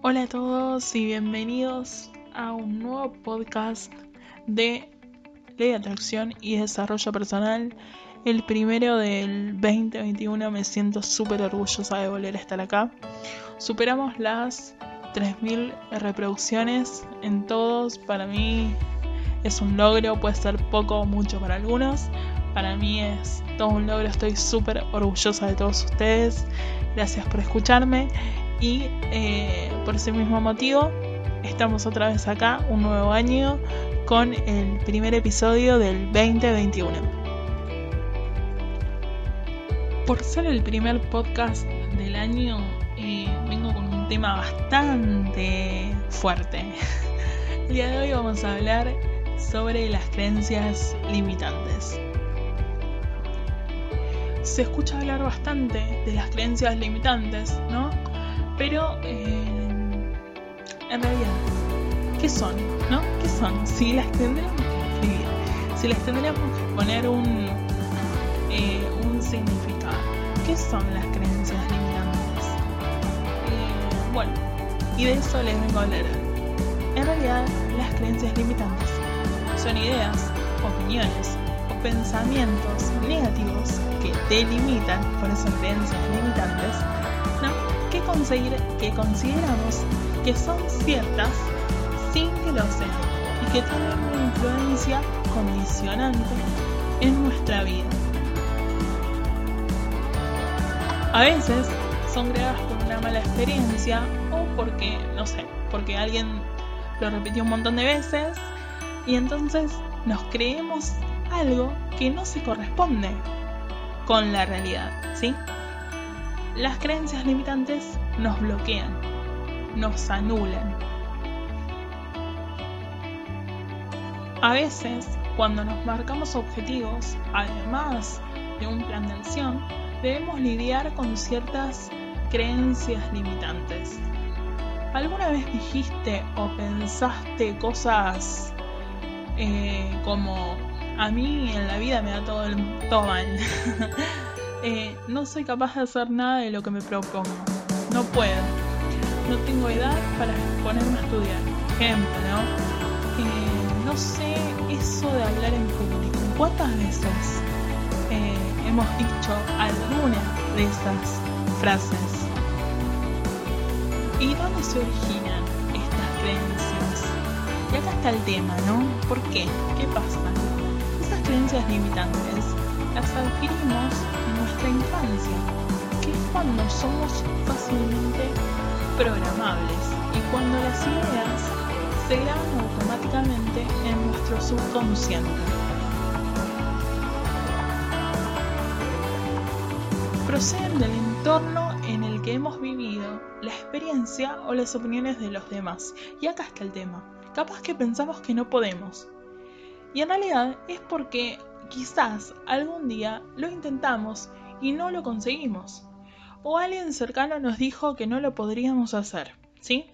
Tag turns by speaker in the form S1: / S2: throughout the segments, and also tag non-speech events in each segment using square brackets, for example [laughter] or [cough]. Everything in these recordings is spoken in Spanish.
S1: Hola a todos y bienvenidos a un nuevo podcast de Ley de Atracción y Desarrollo Personal. El primero del 2021 me siento súper orgullosa de volver a estar acá. Superamos las 3.000 reproducciones en todos. Para mí es un logro, puede ser poco o mucho para algunos. Para mí es todo un logro, estoy súper orgullosa de todos ustedes. Gracias por escucharme y eh, por ese mismo motivo estamos otra vez acá, un nuevo año, con el primer episodio del 2021. Por ser el primer podcast del año, eh, vengo con un tema bastante fuerte. [laughs] El día de hoy vamos a hablar sobre las creencias limitantes. Se escucha hablar bastante de las creencias limitantes, ¿no? Pero eh, en realidad, ¿qué son? ¿No? ¿Qué son? Si las tendríamos que escribir, si las tendríamos que poner un, eh, un significado, ¿qué son las creencias limitantes? Eh, bueno, y de eso les vengo a hablar. En realidad, las creencias limitantes son ideas, opiniones o pensamientos negativos que te limitan, por eso creencias limitantes, ¿no? Conseguir, que consideramos que son ciertas sin que lo sean y que tienen una influencia condicionante en nuestra vida. A veces son creadas por una mala experiencia o porque, no sé, porque alguien lo repitió un montón de veces y entonces nos creemos algo que no se corresponde con la realidad, ¿sí? Las creencias limitantes nos bloquean, nos anulan. A veces, cuando nos marcamos objetivos, además de un plan de acción, debemos lidiar con ciertas creencias limitantes. ¿Alguna vez dijiste o pensaste cosas eh, como a mí en la vida me da todo, el, todo mal? [laughs] Eh, no soy capaz de hacer nada de lo que me propongo. No puedo. No tengo edad para ponerme a estudiar. Ejemplo, ¿no? Eh, no sé eso de hablar en público. ¿Cuántas veces eh, hemos dicho alguna de esas frases? ¿Y dónde se originan estas creencias? Y acá está el tema, ¿no? ¿Por qué? ¿Qué pasa? Esas creencias limitantes adquirimos nuestra infancia, que es cuando somos fácilmente programables y cuando las ideas se graban automáticamente en nuestro subconsciente. Proceden del entorno en el que hemos vivido, la experiencia o las opiniones de los demás. Y acá está el tema. Capaz que pensamos que no podemos. Y en realidad es porque quizás algún día lo intentamos y no lo conseguimos. O alguien cercano nos dijo que no lo podríamos hacer, ¿sí?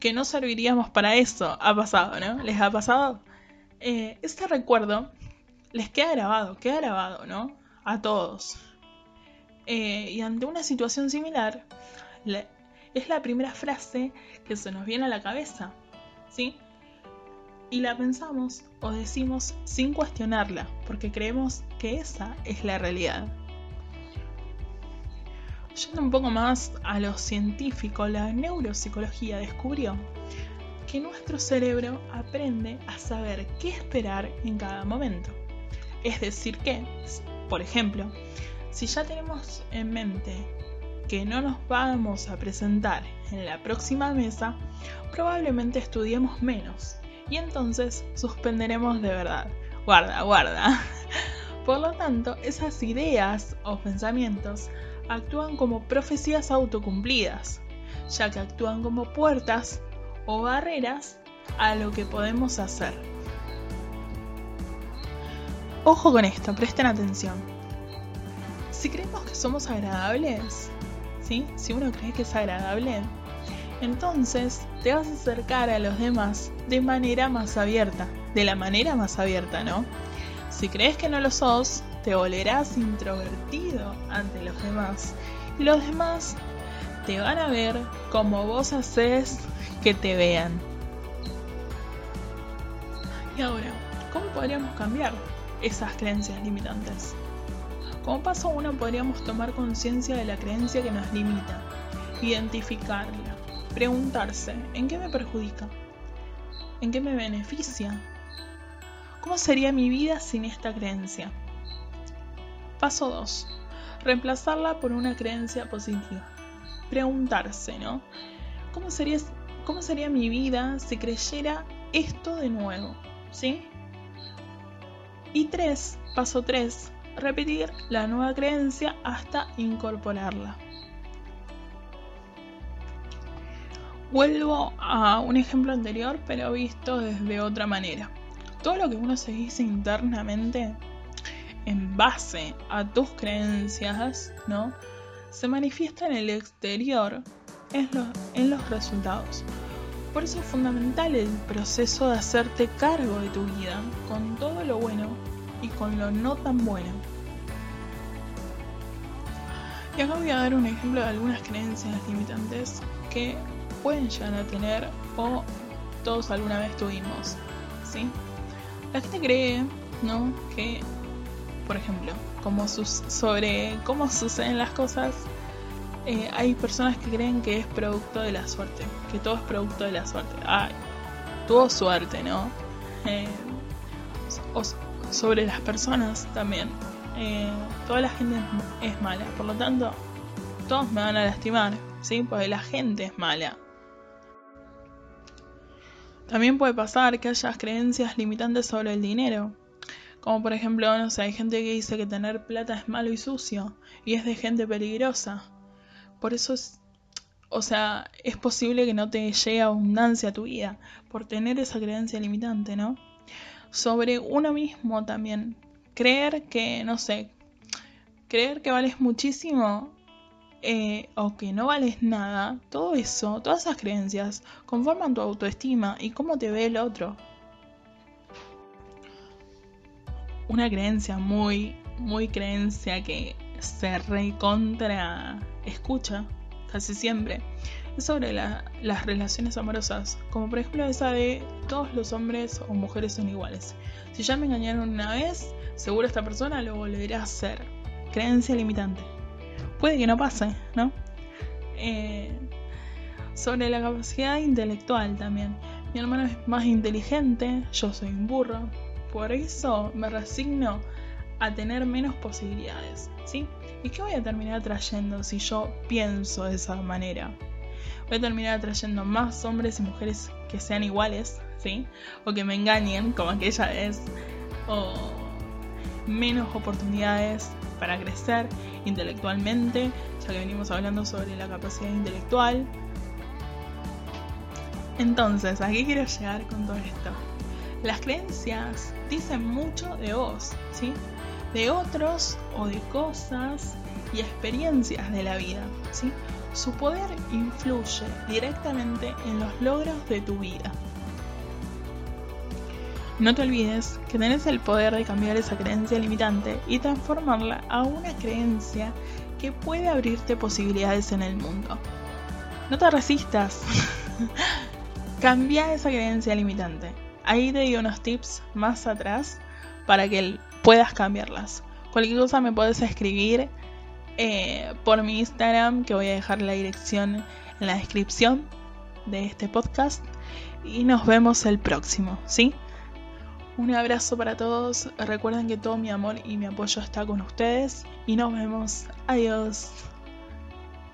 S1: Que no serviríamos para eso. Ha pasado, ¿no? ¿Les ha pasado? Eh, este recuerdo les queda grabado, queda grabado, ¿no? A todos. Eh, y ante una situación similar, es la primera frase que se nos viene a la cabeza, ¿sí? Y la pensamos o decimos sin cuestionarla, porque creemos que esa es la realidad. Yendo un poco más a lo científico, la neuropsicología descubrió que nuestro cerebro aprende a saber qué esperar en cada momento. Es decir que, por ejemplo, si ya tenemos en mente que no nos vamos a presentar en la próxima mesa, probablemente estudiemos menos y entonces suspenderemos de verdad. Guarda, guarda. [laughs] Por lo tanto, esas ideas o pensamientos actúan como profecías autocumplidas, ya que actúan como puertas o barreras a lo que podemos hacer. Ojo con esto, presten atención. Si creemos que somos agradables, ¿sí? si uno cree que es agradable, entonces te vas a acercar a los demás de manera más abierta, de la manera más abierta, ¿no? Si crees que no lo sos, te volverás introvertido ante los demás y los demás te van a ver como vos haces que te vean. Y ahora, ¿cómo podríamos cambiar esas creencias limitantes? Como paso uno podríamos tomar conciencia de la creencia que nos limita, identificarla, preguntarse, ¿en qué me perjudica? ¿En qué me beneficia? ¿Cómo sería mi vida sin esta creencia? Paso 2. Reemplazarla por una creencia positiva. Preguntarse, ¿no? ¿Cómo sería, cómo sería mi vida si creyera esto de nuevo? ¿Sí? Y 3. Paso 3. Repetir la nueva creencia hasta incorporarla. Vuelvo a un ejemplo anterior, pero visto desde otra manera. Todo lo que uno se dice internamente en base a tus creencias, ¿no? Se manifiesta en el exterior, en los, en los resultados. Por eso es fundamental el proceso de hacerte cargo de tu vida, con todo lo bueno y con lo no tan bueno. Y acá voy a dar un ejemplo de algunas creencias limitantes que pueden llegar a tener o todos alguna vez tuvimos, ¿sí? La gente cree, ¿no? Que por ejemplo, como sobre cómo suceden las cosas, eh, hay personas que creen que es producto de la suerte, que todo es producto de la suerte. Ay, tuvo suerte, ¿no? Eh, o sobre las personas también. Eh, toda la gente es, mala, por lo tanto, todos me van a lastimar, ¿sí? Porque la gente es mala. También puede pasar que haya creencias limitantes sobre el dinero. Como por ejemplo, no sé, hay gente que dice que tener plata es malo y sucio y es de gente peligrosa. Por eso es, o sea, es posible que no te llegue abundancia a tu vida por tener esa creencia limitante, ¿no? Sobre uno mismo también. Creer que, no sé, creer que vales muchísimo eh, o que no vales nada, todo eso, todas esas creencias conforman tu autoestima y cómo te ve el otro. una creencia muy, muy creencia que se recontra escucha casi siempre es sobre las relaciones amorosas, como por ejemplo esa de todos los hombres o mujeres son iguales. Si ya me engañaron una vez, seguro esta persona lo volverá a hacer. Creencia limitante. Puede que no pase, ¿no? Eh, sobre la capacidad intelectual también. Mi hermano es más inteligente, yo soy un burro, por eso me resigno a tener menos posibilidades, ¿sí? ¿Y qué voy a terminar atrayendo si yo pienso de esa manera? Voy a terminar atrayendo más hombres y mujeres que sean iguales, ¿sí? O que me engañen, como aquella vez, o menos oportunidades para crecer intelectualmente, ya que venimos hablando sobre la capacidad intelectual. Entonces, ¿a qué quiero llegar con todo esto? Las creencias dicen mucho de vos, ¿sí? De otros o de cosas y experiencias de la vida, ¿sí? Su poder influye directamente en los logros de tu vida. No te olvides que tenés el poder de cambiar esa creencia limitante y transformarla a una creencia que puede abrirte posibilidades en el mundo. No te resistas. [laughs] Cambia esa creencia limitante. Ahí te di unos tips más atrás para que puedas cambiarlas. Cualquier cosa me puedes escribir eh, por mi Instagram, que voy a dejar la dirección en la descripción de este podcast. Y nos vemos el próximo, ¿sí? Un abrazo para todos. Recuerden que todo mi amor y mi apoyo está con ustedes. Y nos vemos. Adiós.